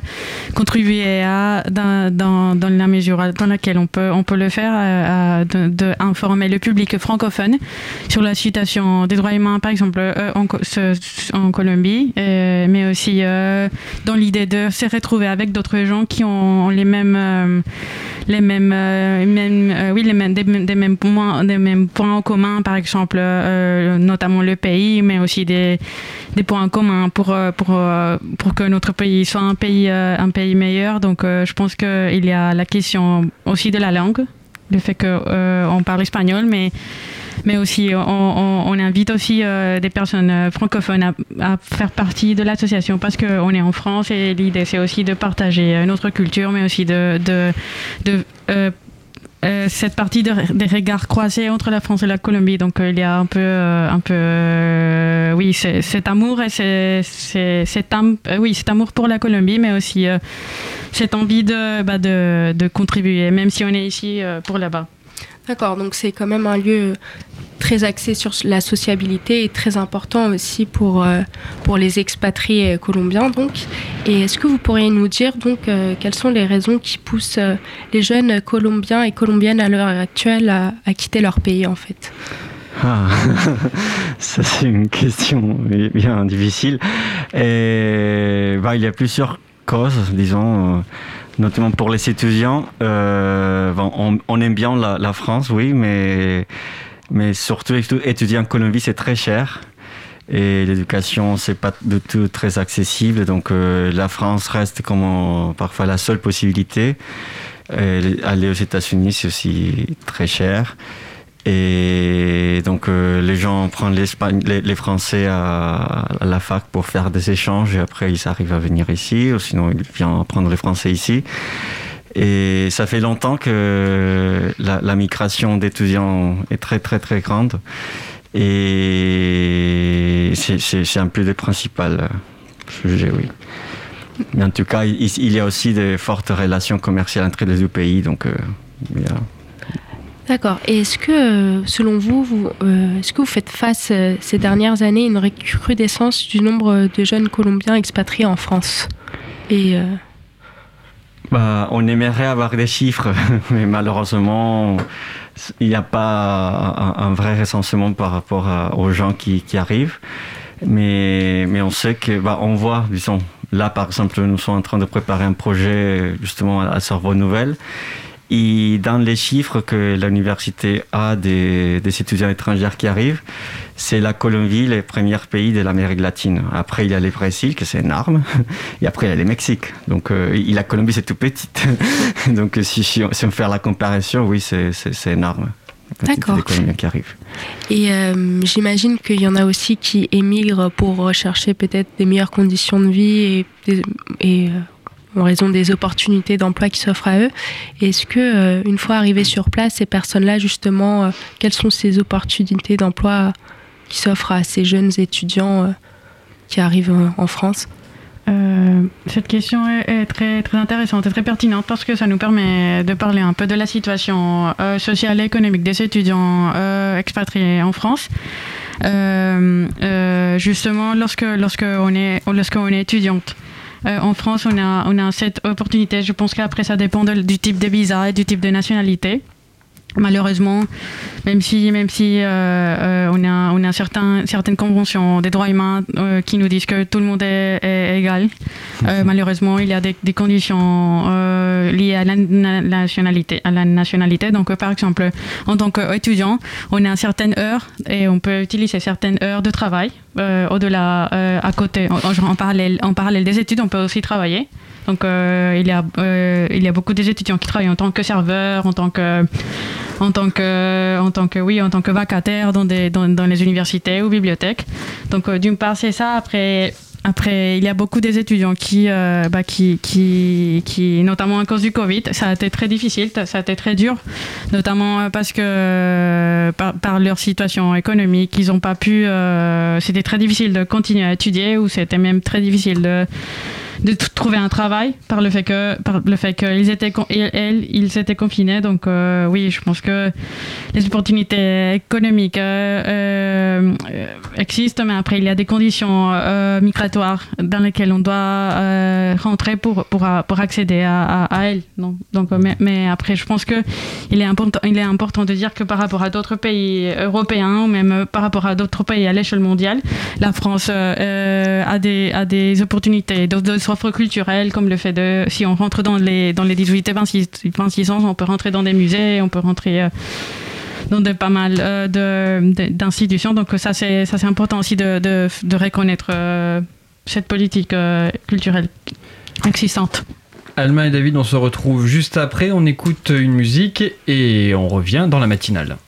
Speaker 8: contribuer à, dans, la mesure dans laquelle on peut, on peut le faire, à- le public francophone sur la situation des droits humains, par exemple, en, Colombie, mais aussi dans l'idée de se retrouver avec d'autres gens qui ont les mêmes, les mêmes, euh, oui, les mêmes, des, mêmes points, en commun, par exemple, euh, notamment le pays, mais aussi des, points communs pour, euh, pour, que notre pays soit un pays, meilleur. Donc, je pense qu'il y a la question aussi de la langue, le fait qu'on parle espagnol, mais aussi on, invite aussi des personnes francophones à, faire partie de l'association parce qu'on est en France et l'idée c'est aussi de partager notre culture mais aussi de, euh, cette partie de- des regards croisés entre la France et la Colombie. Donc euh, il y a un peu, euh, un peu oui, cet amour et cet, oui, cet amour pour la Colombie, mais aussi cette envie de, bah, de, contribuer, même si on est ici pour là-bas.
Speaker 6: D'accord, donc c'est quand même un lieu très axé sur la sociabilité et très important aussi pour, euh, pour les expatriés colombiens. Donc. Et est-ce que vous pourriez nous dire donc euh, quelles sont les raisons qui poussent euh, les jeunes colombiens et colombiennes à l'heure actuelle à, à quitter leur pays en fait?
Speaker 7: Ah, ça c'est une question bien difficile. Et, bah, il y a plusieurs causes, disons, notamment pour les étudiants. Euh, on, aime bien la, France, oui, mais, mais surtout étu- étudier en Colombie, c'est très cher. Et l'éducation, c'est pas du tout très accessible. Donc euh, la France reste comme parfois la seule possibilité. Aller aux États-Unis, c'est aussi très cher. Et donc les gens prennent les, les, Français à, la fac pour faire des échanges et après ils arrivent à venir ici ou sinon ils viennent prendre les Français ici. Et ça fait longtemps que la, migration d'étudiants est très très très grande. Et c'est un peu le principal sujet, oui. Mais en tout cas, il, il, y a aussi de fortes relations commerciales entre les deux pays. Donc, euh,
Speaker 6: D'accord. Et est-ce que, selon vous, vous euh, est-ce que vous faites face euh, ces dernières années à une recrudescence du nombre de jeunes Colombiens expatriés en France? Et
Speaker 7: bah, on aimerait avoir des chiffres, mais malheureusement, il n'y a pas un, vrai recensement par rapport aux gens qui, arrivent. Mais, mais on sait que, bah, on voit, disons, là par exemple, nous sommes en train de préparer un projet justement à Sorbonne Nouvelle. Et dans les chiffres que l'université a des, des, étudiants étrangers qui arrivent, c'est la Colombie, le premier pays de l'Amérique latine. Après, il y a le Brésil, que c'est énorme. Et après, il y a le Mexique. Donc, euh, la Colombie, c'est tout petite. Donc, si, si, on, fait la comparaison, oui, c'est énorme.
Speaker 6: D'accord.
Speaker 7: Qui arrivent.
Speaker 6: Et euh, j'imagine qu'il y en a aussi qui émigrent pour rechercher peut-être des meilleures conditions de vie et, et euh, en raison des opportunités d'emploi qui s'offrent à eux. Est-ce que, euh, une fois arrivés sur place, ces personnes-là, justement, euh, quelles sont ces opportunités d'emploi qui s'offrent à ces jeunes étudiants euh, qui arrivent en France?
Speaker 8: Cette question est, très, intéressante et très pertinente parce que ça nous permet de parler un peu de la situation sociale et économique des étudiants expatriés en France. justement, lorsque, lorsque, on est, lorsque on est étudiante, euh, en France, on a, on a cette opportunité. Je pense qu'après, ça dépend du type de visa et du type de nationalité. Malheureusement, même si, même si euh, euh, on a, on a certaines conventions des droits humains qui nous disent que tout le monde est, égal, mhm. malheureusement, il y a des, des conditions liées à la nationalité. À la nationalité. Donc, par exemple, en tant qu'étudiant, on a certaines heures et on peut utiliser certaines heures de travail euh, au-delà, euh, à côté, en, parallèle, en parallèle des études, on peut aussi travailler. Donc euh, il, y a, il y a beaucoup d'étudiants qui travaillent en tant que serveur, en tant que, en tant que, en tant que, oui, en tant que vacataire dans, des, dans, dans les universités ou bibliothèques. Donc d'une part c'est ça. Après après, il y a beaucoup des étudiants qui, euh, bah, qui, qui, qui, notamment à cause du Covid, ça a été très difficile, ça a été très dur, notamment parce que euh, par, leur situation économique, ils n'ont pas pu. Euh, c'était très difficile de continuer à étudier ou c'était même très difficile de de trouver un travail par le fait que par le fait qu'ils étaient elles ils s'étaient confinés. Donc euh, oui je pense que les opportunités économiques euh, euh, existent mais après il y a des conditions migratoires dans lesquelles on doit rentrer pour, pour pour accéder à, elles donc, donc mais, après je pense que il est important il est important de dire que par rapport à d'autres pays européens ou même par rapport à d'autres pays à l'échelle mondiale la France a des a des opportunités offres culturelles, comme le fait de, si on rentre dans les, dans les 18 et 26, ans, on peut rentrer dans des musées, on peut rentrer euh, dans pas mal euh, d'institutions. Donc ça, c'est important aussi de, de, reconnaître euh, cette politique culturelle existante.
Speaker 1: Alma et David, on se retrouve juste après, on écoute une musique et on revient dans la matinale.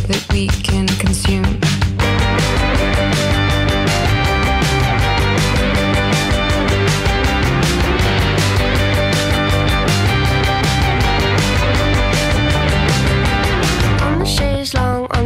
Speaker 9: That we can consume.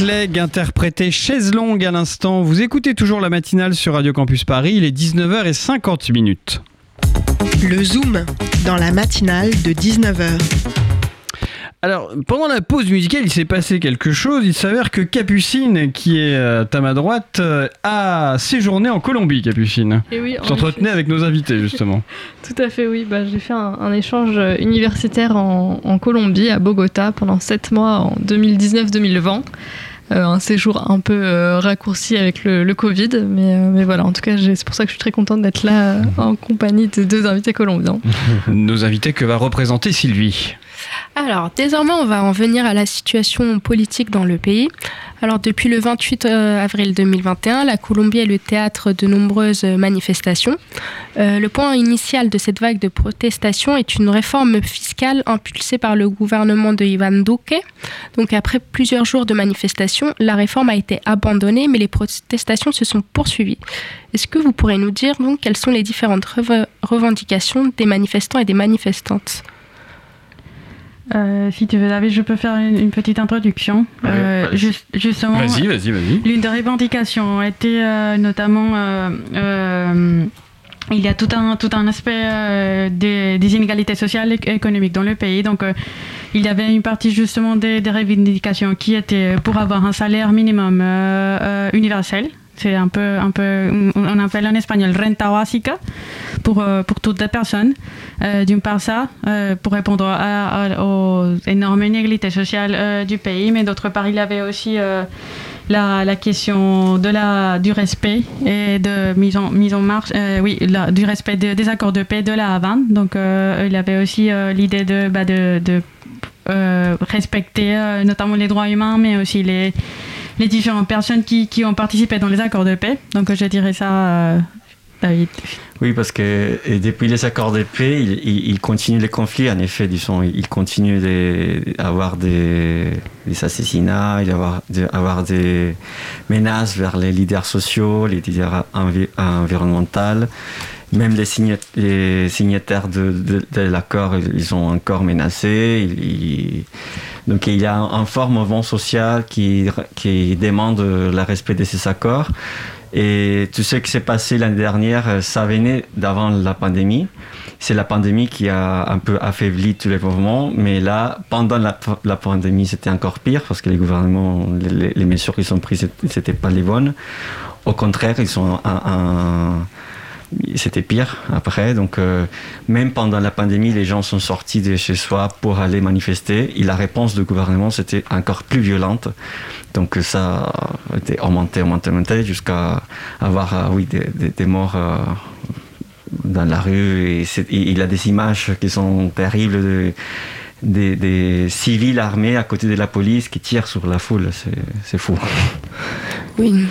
Speaker 1: Leg interprété chaise longue à l'instant. Vous écoutez toujours la matinale sur Radio Campus Paris, il est 19h50 minutes.
Speaker 5: Le Zoom dans la matinale de 19h.
Speaker 1: Alors, pendant la pause musicale, il s'est passé quelque chose. Il s'avère que Capucine, qui est euh, à ma droite, euh, a séjourné en Colombie, Capucine.
Speaker 3: Et oui,
Speaker 1: S'entretenait avec nos invités, justement.
Speaker 3: Tout à fait, oui. Bah, J'ai fait un, échange universitaire en, Colombie, à Bogota, pendant 7 mois en 2019-2020. Euh, un séjour un peu raccourci avec le, Covid, mais, mais, voilà, en tout cas, c'est pour ça que je suis très contente d'être là en compagnie de deux invités colombiens.
Speaker 1: Nos invités que va représenter Sylvie
Speaker 6: alors, désormais, on va en venir à la situation politique dans le pays. Alors, depuis le 28 euh, avril 2021, la Colombie est le théâtre de nombreuses manifestations. Euh, le point initial de cette vague de protestations est une réforme fiscale impulsée par le gouvernement de Ivan Duque. Donc, après plusieurs jours de manifestations, la réforme a été abandonnée, mais les protestations se sont poursuivies. Est-ce que vous pourrez nous dire donc quelles sont les différentes revendications des manifestants et des manifestantes?
Speaker 8: Euh, si tu veux, David, je peux faire une, petite introduction.
Speaker 1: Euh, justement, vas-y, vas-y, vas-y.
Speaker 8: L'une des revendications était euh, notamment il y a tout un, tout un aspect des, inégalités sociales et économiques dans le pays. Donc, il y avait une partie justement des, des, revendications qui étaient pour avoir un salaire minimum universel. C'est un peu, un peu, on appelle en espagnol renta básica pour, euh, pour toutes les personnes. Euh, d'une part ça, euh, pour répondre aux énormes inégalités sociales du pays, mais d'autre part il avait aussi la, la, question de la, du respect et de mise en, mise en marche, oui, du respect des accords de paix de la Havane. Donc il avait aussi l'idée de, bah, de respecter notamment les droits humains, mais aussi les les différentes personnes qui, ont participé dans les accords de paix. Donc je dirais ça, euh, David.
Speaker 7: Oui, parce que depuis les accords de paix, il, il, continue les conflits, en effet, disons, il continue d'avoir des, assassinats, d'avoir avoir des menaces vers les leaders sociaux, les leaders environnementaux. Même les, signataires de, l'accord, ils sont encore menacés. Donc il y a un, fort mouvement social qui, qui demande le respect de ces accords. Et tout ce qui s'est passé l'année dernière, ça venait d'avant la pandémie. C'est la pandémie qui a un peu affaibli tous les mouvements, mais là, pendant la, pandémie, c'était encore pire parce que les gouvernements, les, mesures qu'ils ont prises, c'était pas les bonnes. Au contraire, ils sont un c'était pire après. Donc, euh, même pendant la pandémie, les gens sont sortis de chez soi pour aller manifester. Et la réponse du gouvernement, c'était encore plus violente. Donc, ça a été augmenté, augmenté, augmenté, jusqu'à avoir, euh, oui, des, morts euh, dans la rue. Et, il a des images qui sont terribles. des, civils armés à côté de la police qui tirent sur la foule. C'est fou.
Speaker 6: Oui,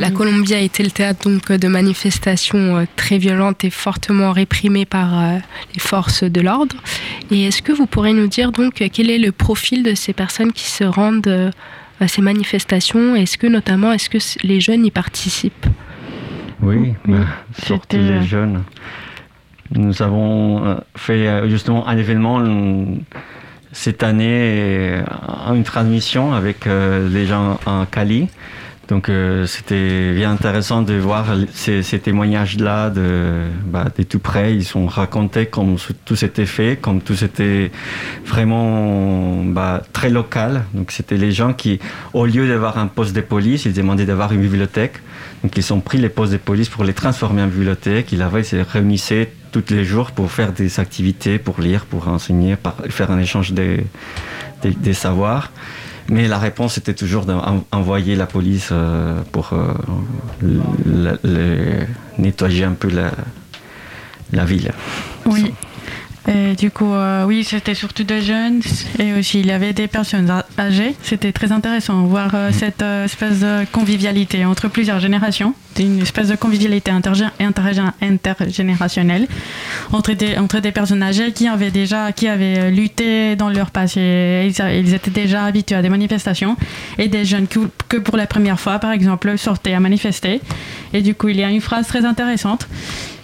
Speaker 6: la Colombie a été le théâtre donc de manifestations très violentes et fortement réprimées par les forces de l'ordre. Et est-ce que vous pourrez nous dire donc quel est le profil de ces personnes qui se rendent à ces manifestations? Est-ce que notamment, est-ce que les jeunes y participent?
Speaker 7: Oui, surtout les jeunes. Nous avons euh, fait euh, justement un événement euh, cette année, une transmission avec les gens en Cali. Donc c'était bien intéressant de voir ces, témoignages-là de, bah, tout près. Ils sont racontés comme tout s'était fait, comme tout c'était vraiment bah, très local. Donc c'était les gens qui, au lieu d'avoir un poste de police, ils demandaient d'avoir une bibliothèque. Donc ils ont pris les postes de police pour les transformer en bibliothèque. Ils, avaient, ils se réunissaient tous les jours pour faire des activités, pour lire, pour enseigner, faire un échange des, des, savoirs. Mais la réponse était toujours d'envoyer la police euh, pour euh, nettoyer un peu la, la ville.
Speaker 8: Oui. Et du coup, euh, oui, c'était surtout des jeunes et aussi il y avait des personnes âgées. C'était très intéressant de voir euh, cette euh, espèce de convivialité entre plusieurs générations, une espèce de convivialité intergénérationnelle entre des, personnes âgées qui avaient déjà qui avaient lutté dans leur passé. Ils, étaient déjà habitués à des manifestations et des jeunes que, que pour la première fois, par exemple, sortaient à manifester. Et du coup, il y a une phrase très intéressante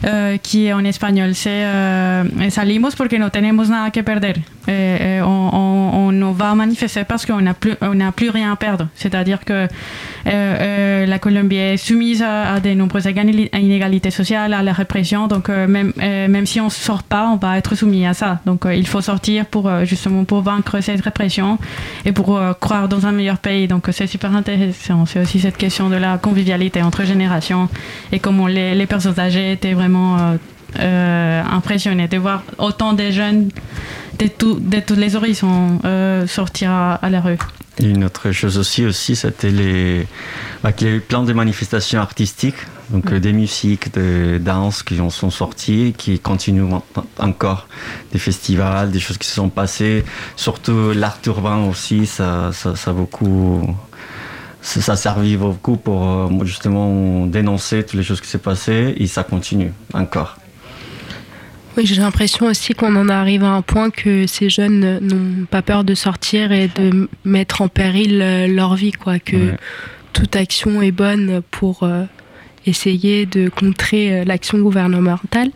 Speaker 8: euh, qui est en espagnol. C'est euh, salimos porque no tenemos nada que perder. On, on, on, va manifester parce qu'on n'a plus, plus rien à perdre. C'est-à-dire que euh, la Colombie est soumise à, de nombreuses inégalités sociales, à la répression. Donc même, même si on ne sort pas, on va être soumis à ça. Donc il faut sortir pour justement pour vaincre cette répression et pour croire dans un meilleur pays. Donc c'est super intéressant. C'est aussi cette question de la convivialité entre générations et comment les, personnes âgées étaient vraiment euh, euh, impressionné de voir autant de jeunes de, de tous les horizons euh, sortir à, la rue.
Speaker 7: Une autre chose aussi, aussi c'était les, bah, qu'il y a eu plein de manifestations artistiques, donc des musiques, des danses qui en sont sorties, qui continuent encore, des festivals, des choses qui se sont passées, surtout l'art urbain aussi, ça, ça, ça a beaucoup ça a servi beaucoup pour euh, justement dénoncer toutes les choses qui s'est passées et ça continue encore.
Speaker 6: Oui, j'ai l'impression aussi qu'on en arrive à un point que ces jeunes n'ont pas peur de sortir et de mettre en péril euh, leur vie, quoi. Que toute action est bonne pour euh, essayer de contrer l'action gouvernementale.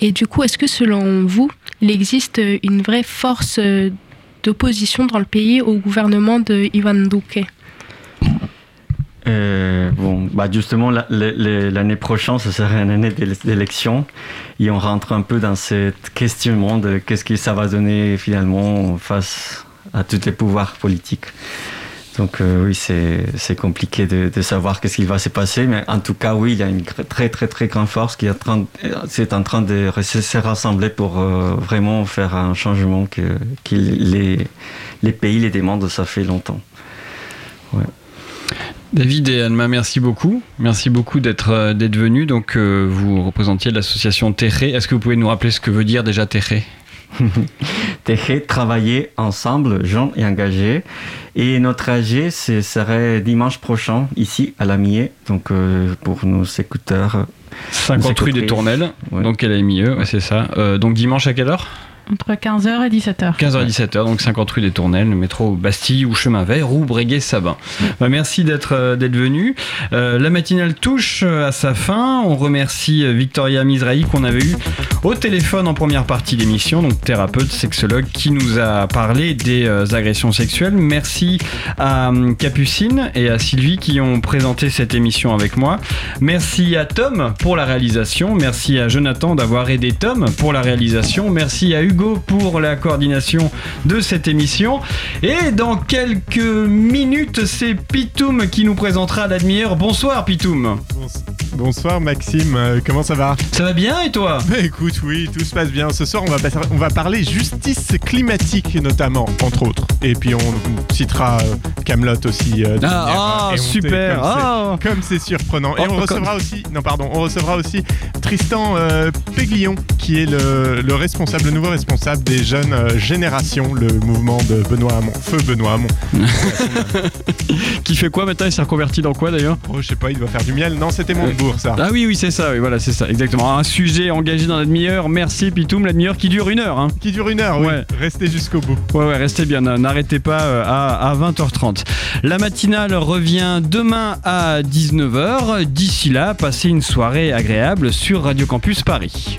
Speaker 6: Et du coup, est-ce que selon vous, il existe une vraie force d'opposition dans le pays au gouvernement de Ivan Duque
Speaker 7: euh, bon, bah justement, l'année prochaine, ce serait une année d'élection. Et on rentre un peu dans cette questionnement de qu'est-ce que ça va donner finalement face à tous les pouvoirs politiques. Donc euh, oui, c'est compliqué de, savoir qu'est-ce qui va se passer, mais en tout cas, oui, il y a une très très très grande force qui est en train, en train de se rassembler pour euh, vraiment faire un changement que, les, les pays les demandent, ça fait longtemps. Ouais.
Speaker 1: David et Alma, merci beaucoup. Merci beaucoup d'être euh, d'être venus. Donc, euh, vous représentiez l'association Terré. Est-ce que vous pouvez nous rappeler ce que veut dire déjà Terré?
Speaker 7: Terré, travailler ensemble, gens et engagés. Et notre AG, ce serait dimanche prochain, ici, à la Millet. Donc, euh, pour nos écouteurs.
Speaker 1: 50 rue des Tournelles. Donc, elle a mis c'est ça. donc, dimanche à quelle heure?
Speaker 8: Entre 15h et 17h.
Speaker 1: 15h et 17h, donc 50 rue des Tournelles, le métro Bastille ou Chemin Vert ou Breguet-Sabin. Bah, merci d'être euh, d'être venu. Euh, la matinale touche euh, à sa fin. On remercie Victoria Mizrahi qu'on avait eu au téléphone en première partie d'émission, donc thérapeute, sexologue, qui nous a parlé des agressions sexuelles. Merci à Capucine et à Sylvie qui ont présenté cette émission avec moi. Merci à Tom pour la réalisation. Merci à Jonathan d'avoir aidé Tom pour la réalisation. Merci à Hugo pour la coordination de cette émission. Et dans quelques minutes, c'est Pitoum qui nous présentera l'admire. Bonsoir Pitoum.
Speaker 10: Bonsoir Maxime, euh, comment ça va?
Speaker 1: Ça va bien et toi?
Speaker 10: Bah écoute, oui, tout se passe bien. Ce soir, on va, on va parler justice climatique notamment, entre autres. Et puis on citera euh, Camelot aussi. euh,
Speaker 1: Ah, ah, super.
Speaker 10: Comme c'est-
Speaker 1: Ah.
Speaker 10: comme c'est surprenant. Et
Speaker 1: Oh,
Speaker 10: on
Speaker 1: comme-
Speaker 10: recevra aussi, non pardon, on recevra aussi Tristan Péguillon, qui est le, le responsable, le nouveau responsable des jeunes euh, générations, le mouvement de Benoît Hamon, feu Benoît Hamon.
Speaker 1: Qui fait quoi maintenant? Il s'est reconverti dans quoi d'ailleurs?
Speaker 10: Oh, je sais pas, il doit faire du miel. Non, c'était Montebourg, ça.
Speaker 1: Ah oui, oui, c'est ça, oui, voilà, c'est ça, exactement. Un sujet engagé dans la demi-heure, merci Pitoum, la demi-heure qui dure une heure. Hein.
Speaker 10: Qui dure une heure, oui.
Speaker 1: Ouais.
Speaker 10: Restez jusqu'au bout.
Speaker 1: Ouais, ouais, restez bien, n'arrêtez pas euh, à, à 20h30. La matinale revient demain à 19h. D'ici là, passez une soirée agréable sur Radio Campus Paris.